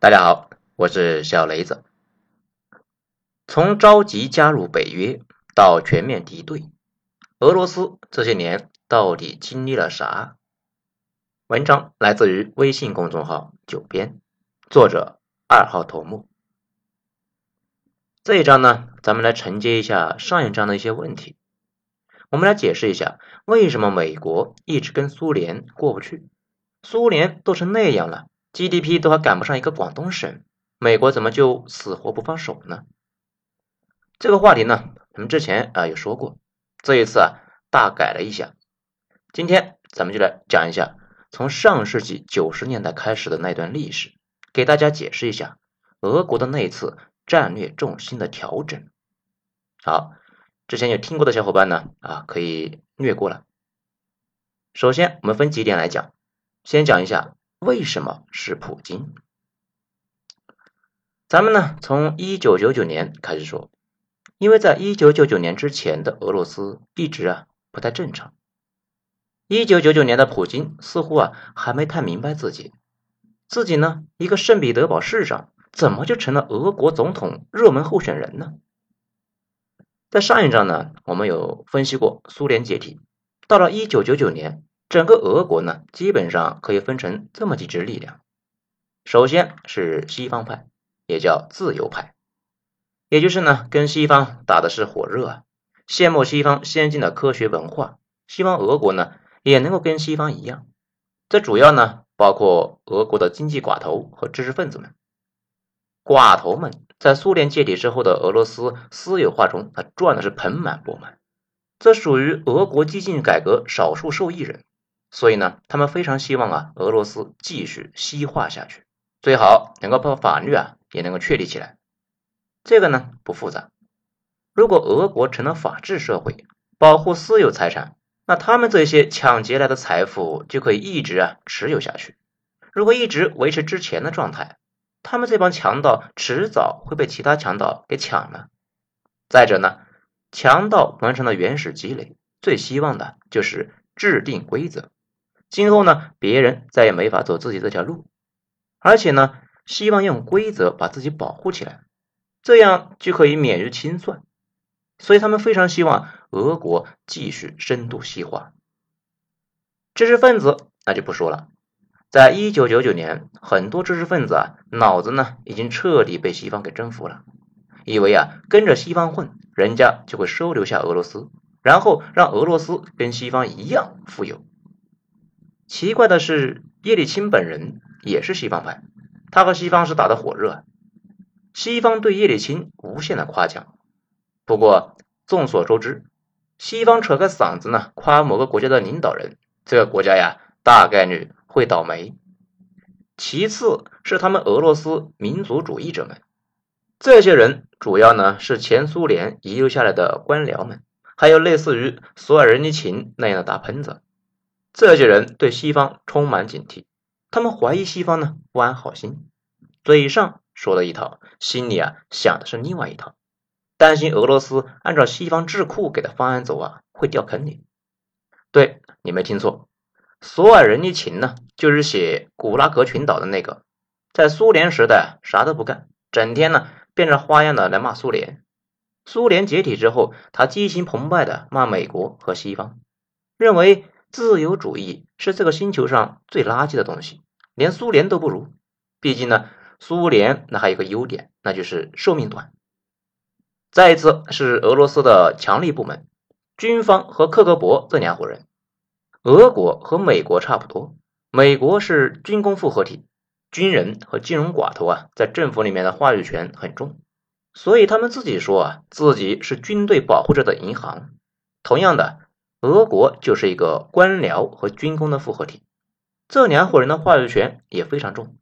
大家好，我是小雷子。从着急加入北约到全面敌对，俄罗斯这些年到底经历了啥？文章来自于微信公众号“九编”，作者二号头目。这一章呢，咱们来承接一下上一章的一些问题。我们来解释一下，为什么美国一直跟苏联过不去？苏联都成那样了。GDP 都还赶不上一个广东省，美国怎么就死活不放手呢？这个话题呢，我们之前啊有说过，这一次啊大改了一下。今天咱们就来讲一下从上世纪九十年代开始的那段历史，给大家解释一下俄国的那一次战略重心的调整。好，之前有听过的小伙伴呢啊可以略过了。首先我们分几点来讲，先讲一下。为什么是普京？咱们呢，从一九九九年开始说，因为在一九九九年之前的俄罗斯一直啊不太正常。一九九九年的普京似乎啊还没太明白自己，自己呢一个圣彼得堡市长，怎么就成了俄国总统热门候选人呢？在上一章呢，我们有分析过苏联解体，到了一九九九年。整个俄国呢，基本上可以分成这么几支力量。首先是西方派，也叫自由派，也就是呢跟西方打的是火热啊，羡慕西方先进的科学文化，希望俄国呢也能够跟西方一样。这主要呢包括俄国的经济寡头和知识分子们。寡头们在苏联解体之后的俄罗斯私有化中，他赚的是盆满钵满，这属于俄国激进改革少数受益人。所以呢，他们非常希望啊，俄罗斯继续西化下去，最好能够把法律啊也能够确立起来。这个呢不复杂。如果俄国成了法治社会，保护私有财产，那他们这些抢劫来的财富就可以一直啊持有下去。如果一直维持之前的状态，他们这帮强盗迟早会被其他强盗给抢了。再者呢，强盗完成了原始积累，最希望的就是制定规则。今后呢，别人再也没法走自己这条路，而且呢，希望用规则把自己保护起来，这样就可以免于清算。所以他们非常希望俄国继续深度西化。知识分子那就不说了，在一九九九年，很多知识分子啊，脑子呢已经彻底被西方给征服了，以为啊跟着西方混，人家就会收留下俄罗斯，然后让俄罗斯跟西方一样富有。奇怪的是，叶利钦本人也是西方派，他和西方是打得火热，西方对叶利钦无限的夸奖。不过，众所周知，西方扯开嗓子呢夸某个国家的领导人，这个国家呀大概率会倒霉。其次是他们俄罗斯民族主义者们，这些人主要呢是前苏联遗留下来的官僚们，还有类似于索尔仁尼琴那样的大喷子。这些人对西方充满警惕，他们怀疑西方呢不安好心，嘴上说了一套，心里啊想的是另外一套，担心俄罗斯按照西方智库给的方案走啊会掉坑里。对你没听错，索尔仁尼琴呢就是写古拉格群岛的那个，在苏联时代啥都不干，整天呢变着花样的来骂苏联。苏联解体之后，他激情澎湃的骂美国和西方，认为。自由主义是这个星球上最垃圾的东西，连苏联都不如。毕竟呢，苏联那还有个优点，那就是寿命短。再一次是俄罗斯的强力部门，军方和克格勃这两伙人。俄国和美国差不多，美国是军工复合体，军人和金融寡头啊，在政府里面的话语权很重，所以他们自己说啊，自己是军队保护着的银行。同样的。俄国就是一个官僚和军工的复合体，这两伙人的话语权也非常重。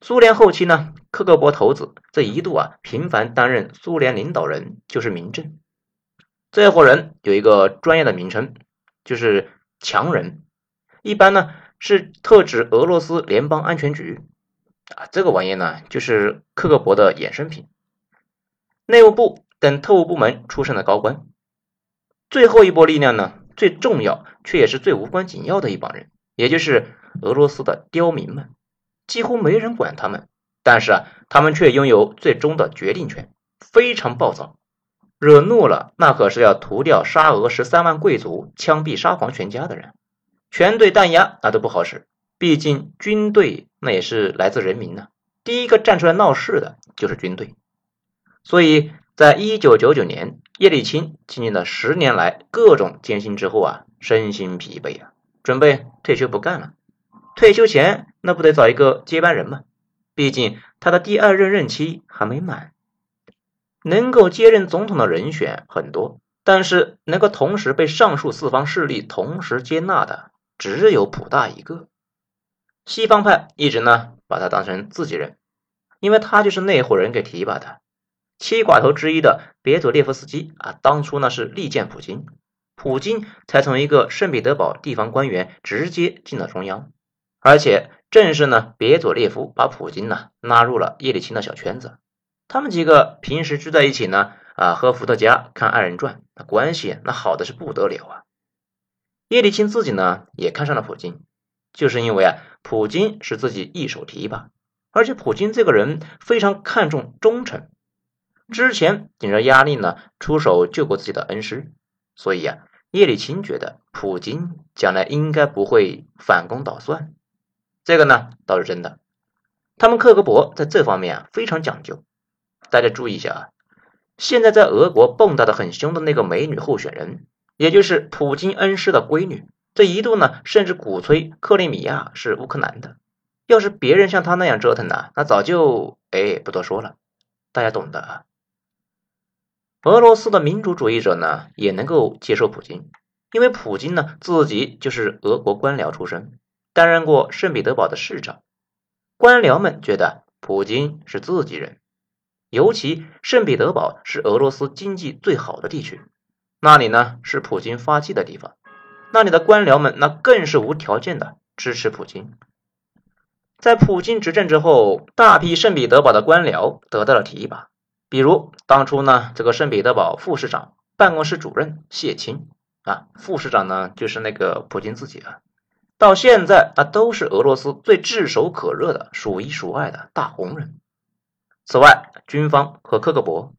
苏联后期呢，克格勃头子这一度啊频繁担任苏联领导人，就是民政。这伙人有一个专业的名称，就是强人，一般呢是特指俄罗斯联邦安全局啊，这个玩意呢就是克格勃的衍生品，内务部等特务部门出身的高官。最后一波力量呢，最重要却也是最无关紧要的一帮人，也就是俄罗斯的刁民们，几乎没人管他们，但是啊，他们却拥有最终的决定权，非常暴躁。惹怒了，那可是要屠掉沙俄十三万贵族、枪毙沙皇全家的人。全队弹压那都不好使，毕竟军队那也是来自人民呢。第一个站出来闹事的就是军队。所以在一九九九年，叶利钦经历了十年来各种艰辛之后啊，身心疲惫啊，准备退休不干了。退休前那不得找一个接班人吗？毕竟他的第二任任期还没满。能够接任总统的人选很多，但是能够同时被上述四方势力同时接纳的，只有普大一个。西方派一直呢把他当成自己人，因为他就是那伙人给提拔的。七寡头之一的别佐列夫斯基啊，当初呢是力荐普京，普京才从一个圣彼得堡地方官员直接进了中央，而且正是呢别佐列夫把普京呢拉入了叶利钦的小圈子。他们几个平时聚在一起呢，啊，喝伏特加，看二人转，那关系那好的是不得了啊。叶利钦自己呢也看上了普京，就是因为啊，普京是自己一手提拔，而且普京这个人非常看重忠诚，之前顶着压力呢出手救过自己的恩师，所以啊，叶利钦觉得普京将来应该不会反攻倒算，这个呢倒是真的。他们克格勃在这方面啊非常讲究。大家注意一下啊，现在在俄国蹦跶的很凶的那个美女候选人，也就是普京恩师的闺女，这一度呢，甚至鼓吹克里米亚是乌克兰的。要是别人像他那样折腾呢，那早就……哎，不多说了，大家懂的啊。俄罗斯的民主主义者呢，也能够接受普京，因为普京呢自己就是俄国官僚出身，担任过圣彼得堡的市长，官僚们觉得普京是自己人。尤其圣彼得堡是俄罗斯经济最好的地区，那里呢是普京发迹的地方，那里的官僚们那更是无条件的支持普京。在普京执政之后，大批圣彼得堡的官僚得到了提拔，比如当初呢这个圣彼得堡副市长办公室主任谢钦啊，副市长呢就是那个普京自己啊，到现在啊都是俄罗斯最炙手可热的数一数二的大红人。此外，军方和克格勃，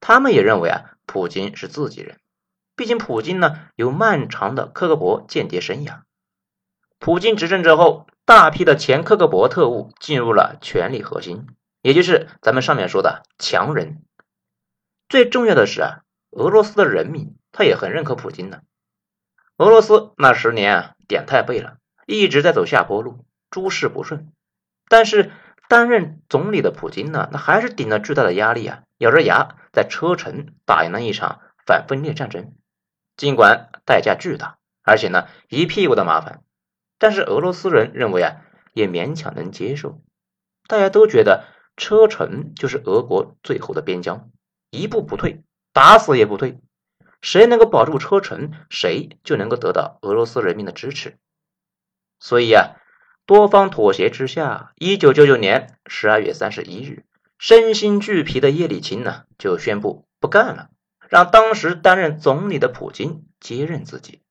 他们也认为啊，普京是自己人。毕竟普京呢有漫长的克格勃间谍生涯。普京执政之后，大批的前克格勃特务进入了权力核心，也就是咱们上面说的强人。最重要的是啊，俄罗斯的人民他也很认可普京的。俄罗斯那十年啊，点太背了，一直在走下坡路，诸事不顺。但是。担任总理的普京呢，那还是顶着巨大的压力啊，咬着牙在车臣打赢了一场反分裂战争。尽管代价巨大，而且呢一屁股的麻烦，但是俄罗斯人认为啊，也勉强能接受。大家都觉得车臣就是俄国最后的边疆，一步不退，打死也不退。谁能够保住车臣，谁就能够得到俄罗斯人民的支持。所以啊。多方妥协之下，一九九九年十二月三十一日，身心俱疲的叶利钦呢就宣布不干了，让当时担任总理的普京接任自己。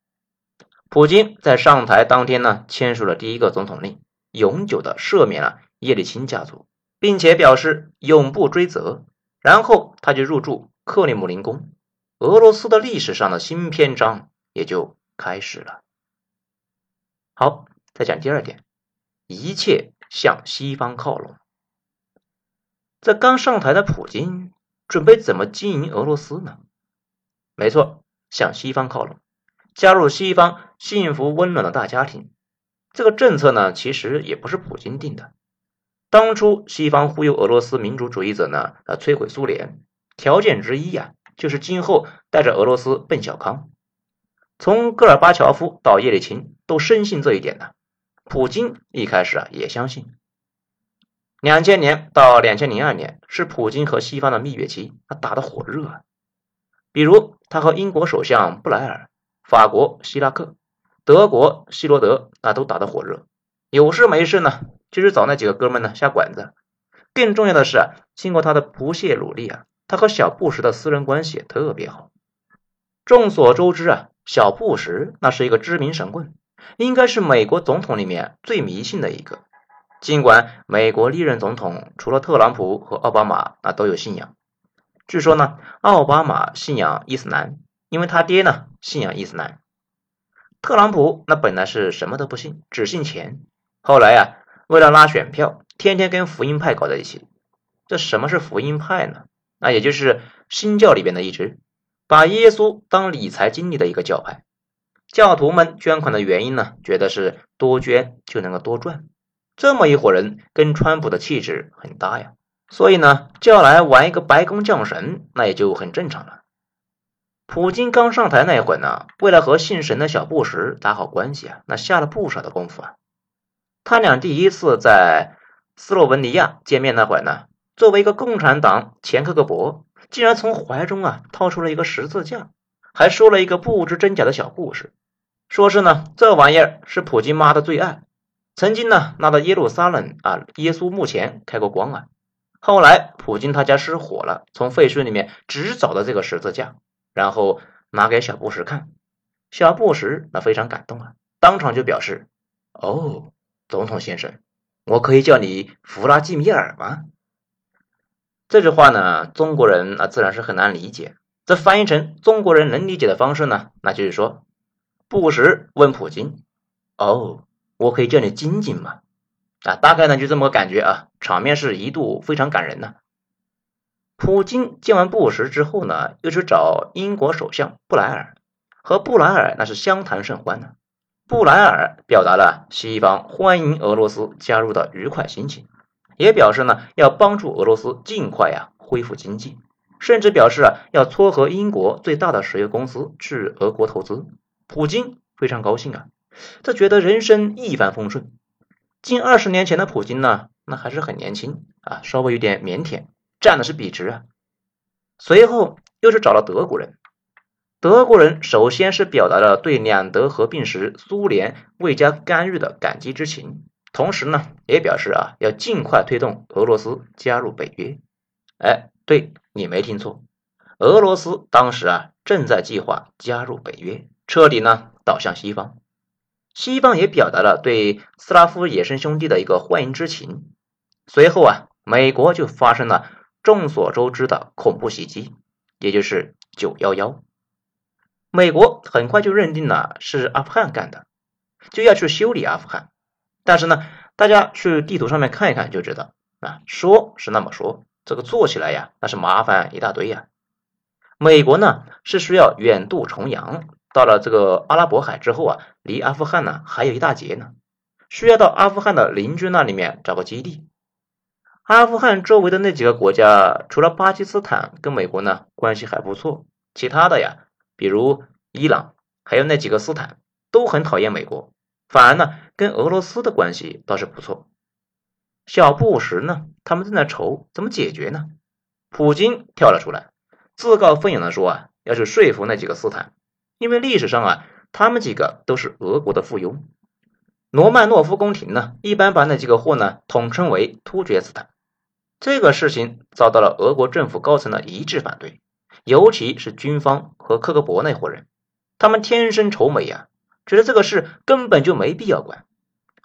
普京在上台当天呢，签署了第一个总统令，永久的赦免了叶利钦家族，并且表示永不追责。然后他就入住克里姆林宫，俄罗斯的历史上的新篇章也就开始了。好，再讲第二点。一切向西方靠拢。在刚上台的普京准备怎么经营俄罗斯呢？没错，向西方靠拢，加入西方幸福温暖的大家庭。这个政策呢，其实也不是普京定的。当初西方忽悠俄罗斯民主主义者呢，啊，摧毁苏联，条件之一呀，就是今后带着俄罗斯奔小康。从戈尔巴乔夫到叶利钦都深信这一点的。普京一开始啊也相信，两千年到两千零二年是普京和西方的蜜月期，他打得火热啊。比如他和英国首相布莱尔、法国希拉克、德国希罗德啊都打得火热，有事没事呢就是找那几个哥们呢下馆子。更重要的是啊，经过他的不懈努力啊，他和小布什的私人关系特别好。众所周知啊，小布什那是一个知名神棍。应该是美国总统里面最迷信的一个。尽管美国历任总统除了特朗普和奥巴马啊都有信仰，据说呢，奥巴马信仰伊斯兰，因为他爹呢信仰伊斯兰。特朗普那本来是什么都不信，只信钱，后来呀，为了拉选票，天天跟福音派搞在一起。这什么是福音派呢？那也就是新教里边的一支，把耶稣当理财经理的一个教派。教徒们捐款的原因呢，觉得是多捐就能够多赚。这么一伙人跟川普的气质很搭呀，所以呢，叫来玩一个白宫降神，那也就很正常了。普京刚上台那会呢，为了和信神的小布什打好关系啊，那下了不少的功夫啊。他俩第一次在斯洛文尼亚见面那会儿呢。作为一个共产党前科克伯，竟然从怀中啊掏出了一个十字架，还说了一个不知真假的小故事，说是呢这玩意儿是普京妈的最爱，曾经呢拿到耶路撒冷啊耶稣墓前开过光啊，后来普京他家失火了，从废墟里面只找到这个十字架，然后拿给小布什看，小布什那非常感动啊，当场就表示：“哦，总统先生，我可以叫你弗拉基米尔吗？”这句话呢，中国人啊自然是很难理解。这翻译成中国人能理解的方式呢，那就是说，布什问普京：“哦，我可以叫你金金吗？”啊，大概呢就这么个感觉啊，场面是一度非常感人呢。普京见完布什之后呢，又去找英国首相布莱尔，和布莱尔那是相谈甚欢呢。布莱尔表达了西方欢迎俄罗斯加入的愉快心情。也表示呢，要帮助俄罗斯尽快呀恢复经济，甚至表示啊要撮合英国最大的石油公司去俄国投资。普京非常高兴啊，他觉得人生一帆风顺。近二十年前的普京呢，那还是很年轻啊，稍微有点腼腆，站的是笔直啊。随后又是找了德国人，德国人首先是表达了对两德合并时苏联未加干预的感激之情。同时呢，也表示啊，要尽快推动俄罗斯加入北约。哎，对你没听错，俄罗斯当时啊正在计划加入北约，彻底呢倒向西方。西方也表达了对斯拉夫野生兄弟的一个欢迎之情。随后啊，美国就发生了众所周知的恐怖袭击，也就是九幺幺。美国很快就认定了是阿富汗干的，就要去修理阿富汗。但是呢，大家去地图上面看一看就知道啊，说是那么说，这个做起来呀，那是麻烦一大堆呀。美国呢是需要远渡重洋，到了这个阿拉伯海之后啊，离阿富汗呢还有一大截呢，需要到阿富汗的邻居那里面找个基地。阿富汗周围的那几个国家，除了巴基斯坦跟美国呢关系还不错，其他的呀，比如伊朗，还有那几个斯坦，都很讨厌美国。反而呢，跟俄罗斯的关系倒是不错。小布什呢，他们正在愁怎么解决呢？普京跳了出来，自告奋勇的说啊，要去说服那几个斯坦，因为历史上啊，他们几个都是俄国的附庸。罗曼诺夫宫廷呢，一般把那几个货呢统称为突厥斯坦。这个事情遭到了俄国政府高层的一致反对，尤其是军方和克格勃那伙人，他们天生仇美呀。觉得这个事根本就没必要管，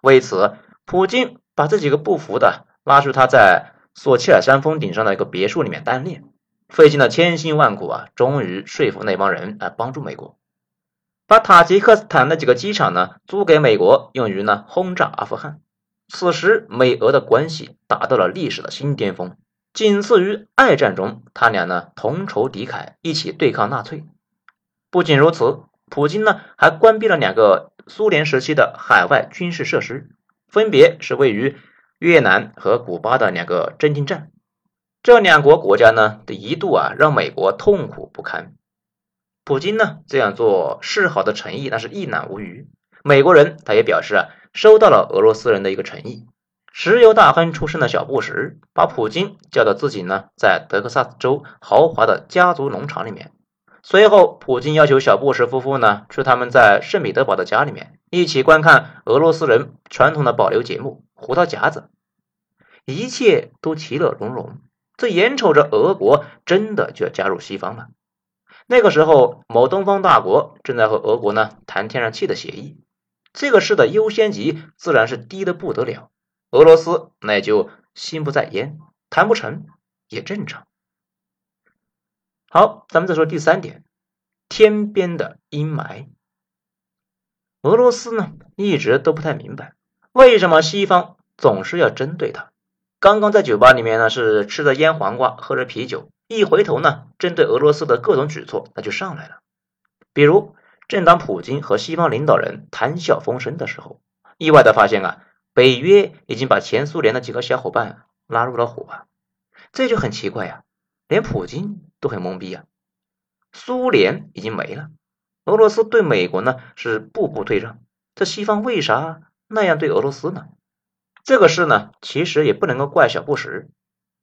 为此，普京把这几个不服的拉去他在索契尔山峰顶上的一个别墅里面单练，费尽了千辛万苦啊，终于说服那帮人来帮助美国，把塔吉克斯坦的几个机场呢租给美国，用于呢轰炸阿富汗。此时，美俄的关系达到了历史的新巅峰，仅次于二战中他俩呢同仇敌忾，一起对抗纳粹。不仅如此。普京呢，还关闭了两个苏联时期的海外军事设施，分别是位于越南和古巴的两个侦听站。这两国国家呢，的一度啊，让美国痛苦不堪。普京呢，这样做示好的诚意，那是一览无余。美国人他也表示啊，收到了俄罗斯人的一个诚意。石油大亨出身的小布什，把普京叫到自己呢，在德克萨斯州豪华的家族农场里面。随后，普京要求小布什夫妇呢去他们在圣彼得堡的家里面，一起观看俄罗斯人传统的保留节目《胡桃夹子》。一切都其乐融融，这眼瞅着俄国真的就要加入西方了。那个时候，某东方大国正在和俄国呢谈天然气的协议，这个事的优先级自然是低的不得了。俄罗斯那也就心不在焉，谈不成也正常。好，咱们再说第三点，天边的阴霾。俄罗斯呢一直都不太明白，为什么西方总是要针对他。刚刚在酒吧里面呢是吃着腌黄瓜，喝着啤酒，一回头呢，针对俄罗斯的各种举措那就上来了。比如，正当普京和西方领导人谈笑风生的时候，意外的发现啊，北约已经把前苏联的几个小伙伴拉入了伙，这就很奇怪呀，连普京都很懵逼呀。苏联已经没了。俄罗斯对美国呢是步步退让，这西方为啥那样对俄罗斯呢？这个事呢，其实也不能够怪小布什。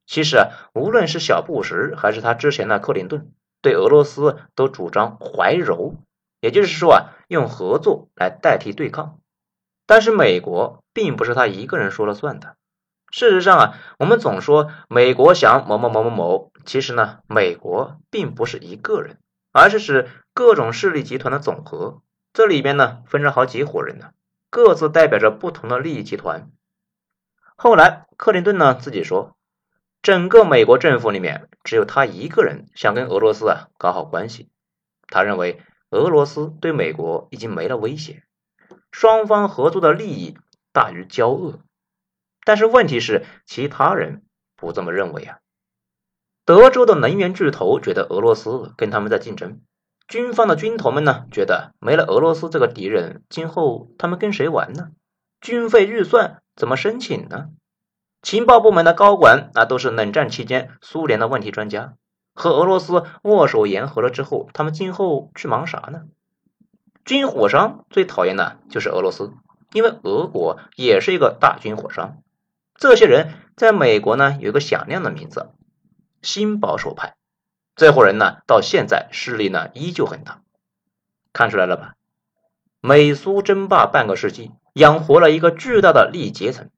其实啊，无论是小布什还是他之前的克林顿，对俄罗斯都主张怀柔，也就是说啊，用合作来代替对抗。但是美国并不是他一个人说了算的。事实上啊，我们总说美国想某某某某某，其实呢，美国并不是一个人。而是指各种势力集团的总和，这里边呢分着好几伙人呢，各自代表着不同的利益集团。后来克林顿呢自己说，整个美国政府里面只有他一个人想跟俄罗斯啊搞好关系。他认为俄罗斯对美国已经没了威胁，双方合作的利益大于交恶。但是问题是，其他人不这么认为啊。德州的能源巨头觉得俄罗斯跟他们在竞争，军方的军头们呢觉得没了俄罗斯这个敌人，今后他们跟谁玩呢？军费预算怎么申请呢？情报部门的高管那都是冷战期间苏联的问题专家，和俄罗斯握手言和了之后，他们今后去忙啥呢？军火商最讨厌的就是俄罗斯，因为俄国也是一个大军火商。这些人在美国呢有一个响亮的名字。新保守派这伙人呢，到现在势力呢依旧很大，看出来了吧？美苏争霸半个世纪，养活了一个巨大的利益阶层。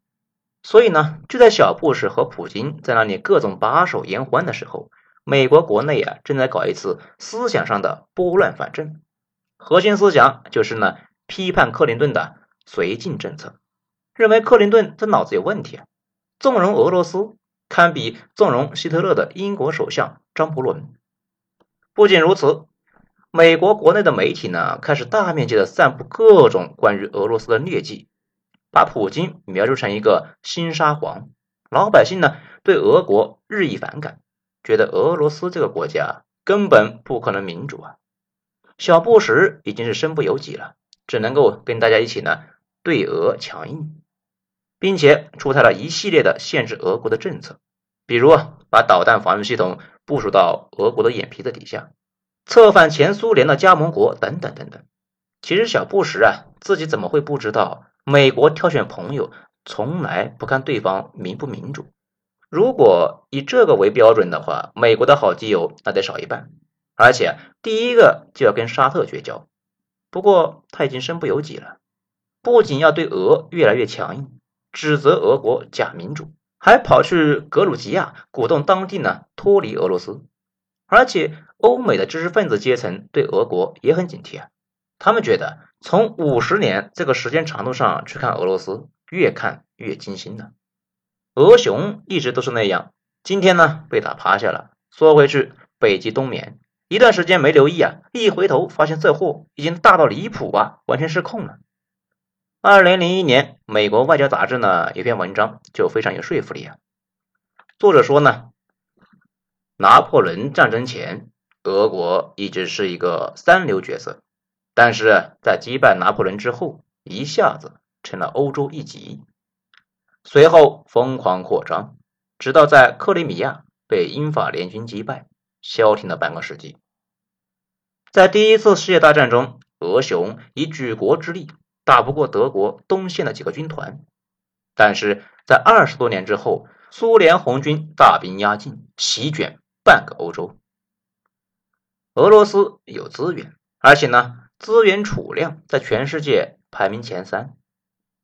所以呢，就在小布什和普京在那里各种把手言欢的时候，美国国内啊正在搞一次思想上的拨乱反正。核心思想就是呢，批判克林顿的绥靖政策，认为克林顿这脑子有问题，纵容俄罗斯。堪比纵容希特勒的英国首相张伯伦。不仅如此，美国国内的媒体呢，开始大面积的散布各种关于俄罗斯的劣迹，把普京描述成一个新沙皇。老百姓呢，对俄国日益反感，觉得俄罗斯这个国家根本不可能民主啊。小布什已经是身不由己了，只能够跟大家一起呢，对俄强硬。并且出台了一系列的限制俄国的政策，比如把导弹防御系统部署到俄国的眼皮子底下，策反前苏联的加盟国等等等等。其实小布什啊，自己怎么会不知道，美国挑选朋友从来不看对方民不民主。如果以这个为标准的话，美国的好基友那得少一半，而且第一个就要跟沙特绝交。不过他已经身不由己了，不仅要对俄越来越强硬。指责俄国假民主，还跑去格鲁吉亚鼓动当地呢脱离俄罗斯，而且欧美的知识分子阶层对俄国也很警惕啊。他们觉得从五十年这个时间长度上去看俄罗斯，越看越惊心呢。俄熊一直都是那样，今天呢被打趴下了，缩回去北极冬眠，一段时间没留意啊，一回头发现这货已经大到离谱啊，完全失控了。二零零一年，美国外交杂志呢有篇文章就非常有说服力啊。作者说呢，拿破仑战争前，俄国一直是一个三流角色，但是在击败拿破仑之后，一下子成了欧洲一极，随后疯狂扩张，直到在克里米亚被英法联军击败，消停了半个世纪。在第一次世界大战中，俄熊以举国之力。打不过德国东线的几个军团，但是在二十多年之后，苏联红军大兵压境，席卷半个欧洲。俄罗斯有资源，而且呢，资源储量在全世界排名前三，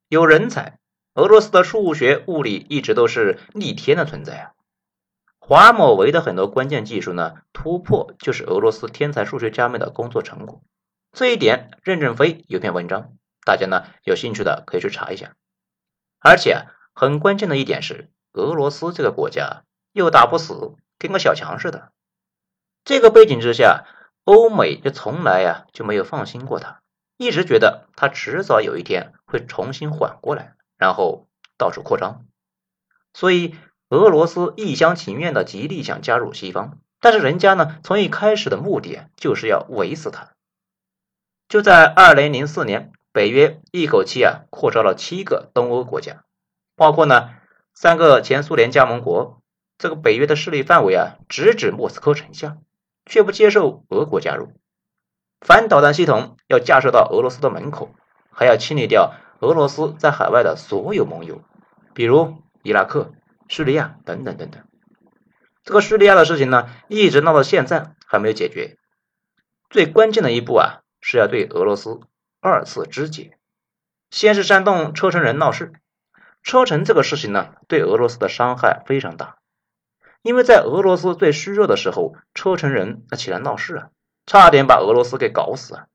有人才。俄罗斯的数学、物理一直都是逆天的存在啊。华某为的很多关键技术呢，突破就是俄罗斯天才数学家们的工作成果。这一点，任正非有篇文章。大家呢有兴趣的可以去查一下，而且很关键的一点是，俄罗斯这个国家又打不死，跟个小强似的。这个背景之下，欧美就从来呀就没有放心过他，一直觉得他迟早有一天会重新缓过来，然后到处扩张。所以俄罗斯一厢情愿的极力想加入西方，但是人家呢从一开始的目的就是要围死他。就在二零零四年，北约一口气啊扩招了七个东欧国家，包括呢三个前苏联加盟国。这个北约的势力范围啊直指莫斯科城下。却不接受俄国加入，反导弹系统要架设到俄罗斯的门口，还要清理掉俄罗斯在海外的所有盟友，比如伊拉克、叙利亚等等等等。这个叙利亚的事情呢，一直闹到现在还没有解决。最关键的一步啊，是要对俄罗斯二次肢解。先是煽动车臣人闹事，车臣这个事情呢，对俄罗斯的伤害非常大。因为在俄罗斯最虚弱的时候，车臣人那起来闹事啊，差点把俄罗斯给搞死啊！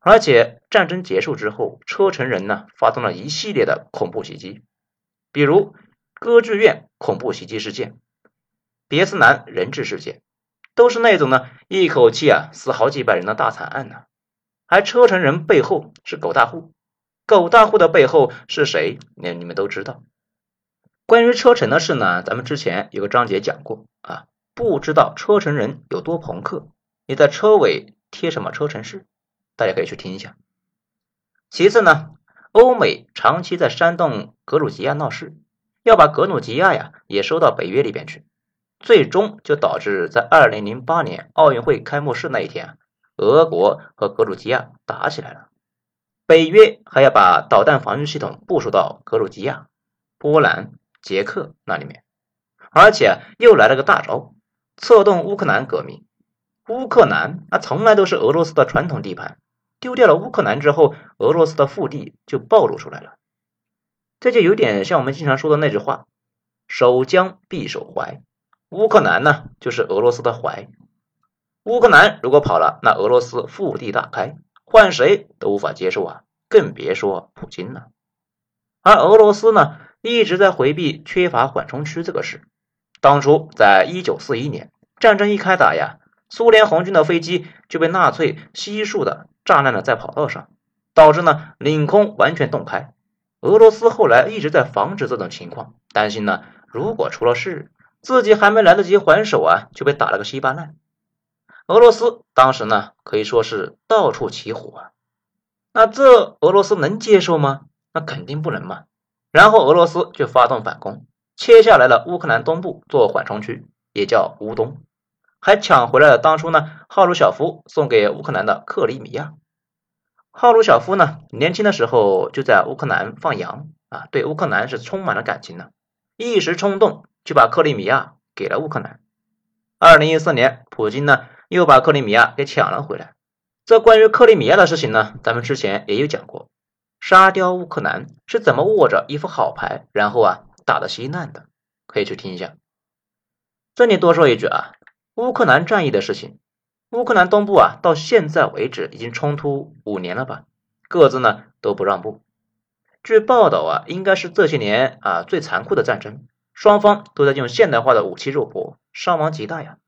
而且战争结束之后，车臣人呢发动了一系列的恐怖袭击，比如歌剧院恐怖袭击事件、别斯南人质事件，都是那种呢一口气啊死好几百人的大惨案呢。而车臣人背后是狗大户，狗大户的背后是谁？那你们都知道。关于车臣的事呢，咱们之前有个章节讲过啊。不知道车臣人有多朋克，你在车尾贴什么车臣式，大家可以去听一下。其次呢，欧美长期在煽动格鲁吉亚闹事，要把格鲁吉亚呀也收到北约里边去，最终就导致在二零零八年奥运会开幕式那一天啊，俄国和格鲁吉亚打起来了。北约还要把导弹防御系统部署到格鲁吉亚、波兰。捷克那里面，而且又来了个大招，策动乌克兰革命。乌克兰那从来都是俄罗斯的传统地盘，丢掉了乌克兰之后，俄罗斯的腹地就暴露出来了。这就有点像我们经常说的那句话：“守疆必守淮。”乌克兰呢，就是俄罗斯的淮。乌克兰如果跑了，那俄罗斯腹地大开，换谁都无法接受啊，更别说普京了。而俄罗斯呢？一直在回避缺乏缓冲区这个事。当初在一九四一年战争一开打呀，苏联红军的飞机就被纳粹悉数的炸烂了在跑道上，导致呢领空完全洞开。俄罗斯后来一直在防止这种情况，担心呢如果出了事，自己还没来得及还手啊，就被打了个稀巴烂。俄罗斯当时呢可以说是到处起火啊，那这俄罗斯能接受吗？那肯定不能嘛。然后俄罗斯就发动反攻，切下来了乌克兰东部做缓冲区，也叫乌东，还抢回来了当初呢赫鲁晓夫送给乌克兰的克里米亚。赫鲁晓夫呢年轻的时候就在乌克兰放羊啊，对乌克兰是充满了感情的，一时冲动就把克里米亚给了乌克兰。二零一四年，普京呢又把克里米亚给抢了回来。这关于克里米亚的事情呢，咱们之前也有讲过。沙雕乌克兰是怎么握着一副好牌，然后啊打得稀烂的？可以去听一下。这里多说一句啊，乌克兰战役的事情，乌克兰东部啊到现在为止已经冲突五年了吧，各自呢都不让步。据报道啊，应该是这些年啊最残酷的战争，双方都在用现代化的武器肉搏，伤亡极大呀。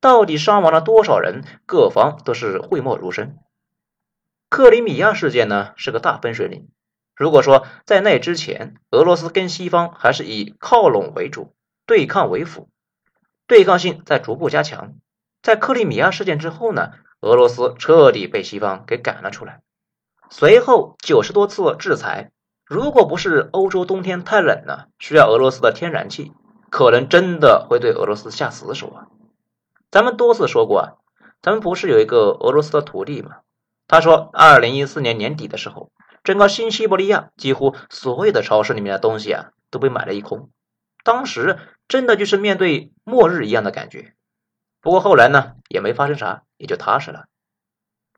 到底伤亡了多少人？各方都是讳莫如深。克里米亚事件呢是个大分水岭。如果说在那之前，俄罗斯跟西方还是以靠拢为主，对抗为辅，对抗性在逐步加强。在克里米亚事件之后呢，俄罗斯彻底被西方给赶了出来。随后九十多次制裁，如果不是欧洲冬天太冷了，需要俄罗斯的天然气，可能真的会对俄罗斯下死手啊。咱们多次说过啊，咱们不是有一个俄罗斯的徒弟吗？他说，二零一四年年底的时候，整个新西伯利亚几乎所有的超市里面的东西啊都被买了一空。当时真的就是面对末日一样的感觉。不过后来呢，也没发生啥，也就踏实了。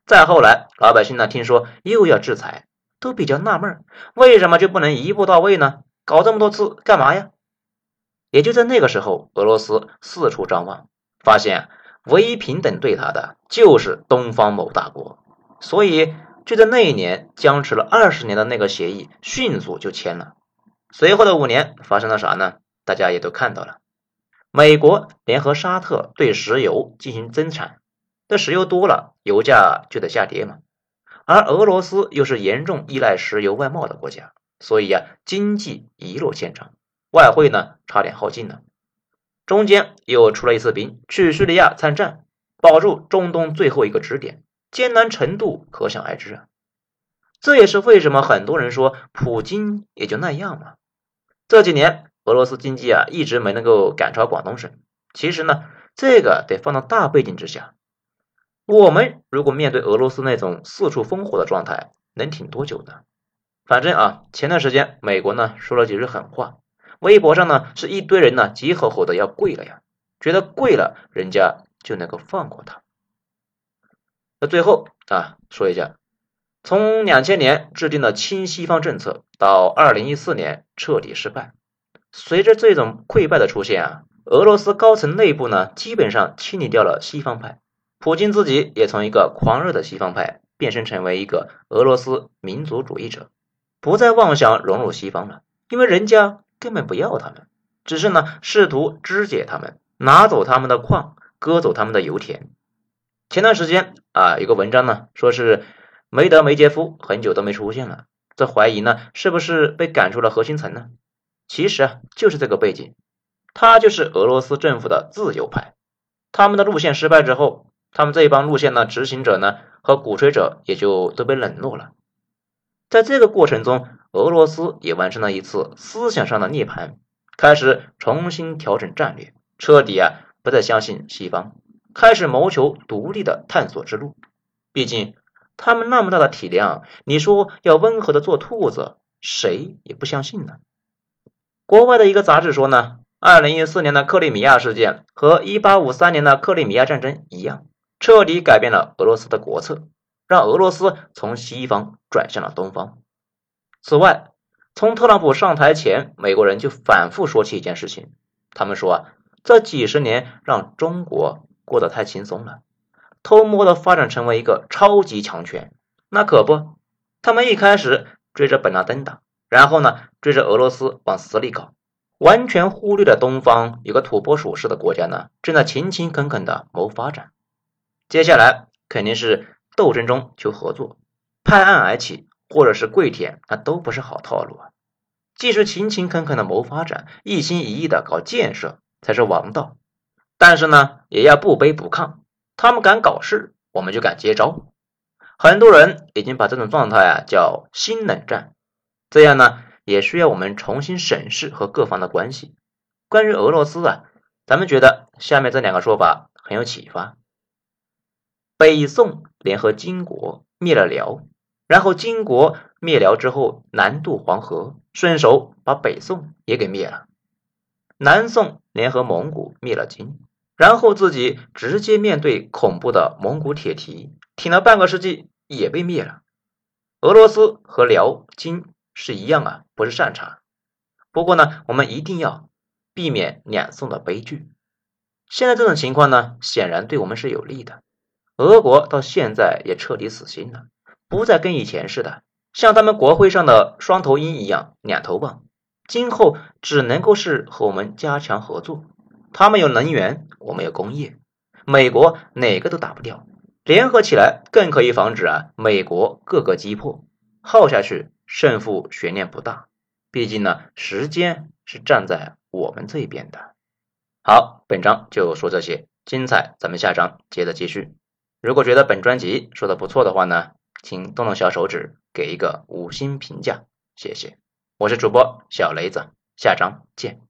再后来，老百姓呢听说又要制裁，都比较纳闷，为什么就不能一步到位呢？搞这么多次干嘛呀？也就在那个时候，俄罗斯四处张望，发现唯一平等对他的就是东方某大国。所以，就在那一年僵持了二十年的那个协议，迅速就签了。随后的五年发生了啥呢？大家也都看到了，美国联合沙特对石油进行增产，这石油多了，油价就得下跌嘛。而俄罗斯又是严重依赖石油外贸的国家，所以呀，经济一落千丈，外汇呢差点耗尽了。中间又出了一次兵，去叙利亚参战，保住中东最后一个支点，艰难程度可想而知啊。这也是为什么很多人说普京也就那样嘛。这几年俄罗斯经济啊一直没能够赶超广东省。其实呢，这个得放到大背景之下。我们如果面对俄罗斯那种四处烽火的状态，能挺多久呢？反正啊，前段时间美国呢说了几句狠话，微博上呢是一堆人呢急吼吼的要跪了呀，觉得跪了人家就能够放过他。那最后啊说一下，从两千年制定的亲西方政策到二零一四年彻底失败，随着这种溃败的出现啊，俄罗斯高层内部呢基本上清理掉了西方派。普京自己也从一个狂热的西方派变身成为一个俄罗斯民族主义者，不再妄想融入西方了，因为人家根本不要他们，只是呢试图肢解他们，拿走他们的矿，割走他们的油田。前段时间啊，有个文章呢说是梅德梅杰夫很久都没出现了，这怀疑呢是不是被赶出了核心层呢？其实啊就是这个背景，他就是俄罗斯政府的自由派，他们的路线失败之后。他们这一帮路线的执行者呢和鼓吹者也就都被冷落了。在这个过程中，俄罗斯也完成了一次思想上的涅槃，开始重新调整战略，彻底啊不再相信西方，开始谋求独立的探索之路。毕竟他们那么大的体量，你说要温和的做兔子，谁也不相信呢。国外的一个杂志说呢，二零一四年的克里米亚事件和一八五三年的克里米亚战争一样。彻底改变了俄罗斯的国策，让俄罗斯从西方转向了东方。此外，从特朗普上台前，美国人就反复说起一件事情，他们说啊，这几十年让中国过得太轻松了，偷摸的发展成为一个超级强权。那可不，他们一开始追着本拉登打，然后呢追着俄罗斯往死里搞，完全忽略了东方有个土拨鼠式的国家呢，正在勤勤恳恳的谋发展。接下来肯定是斗争中求合作，拍案而起，或者是跪舔，那都不是好套路啊！既是勤勤恳恳的谋发展，一心一意的搞建设才是王道。但是呢，也要不卑不亢，他们敢搞事，我们就敢接招。很多人已经把这种状态啊叫新冷战，这样呢也需要我们重新审视和各方的关系。关于俄罗斯啊，咱们觉得下面这两个说法很有启发。北宋联合金国灭了辽，然后金国灭辽之后南渡黄河，顺手把北宋也给灭了。南宋联合蒙古灭了金，然后自己直接面对恐怖的蒙古铁蹄，挺了半个世纪也被灭了。俄罗斯和辽金是一样啊，不是善茬。不过呢，我们一定要避免两宋的悲剧。现在这种情况呢，显然对我们是有利的。俄国到现在也彻底死心了，不再跟以前似的，像他们国徽上的双头鹰一样两头望。今后只能够是和我们加强合作。他们有能源，我们有工业，美国哪个都打不掉，联合起来更可以防止啊美国各个击破，耗下去胜负悬念不大。毕竟呢，时间是站在我们这边的。好，本章就说这些，精彩咱们下章接着继续。如果觉得本专辑说的不错的话呢，请动动小手指给一个五星评价，谢谢。我是主播小雷子，下章见。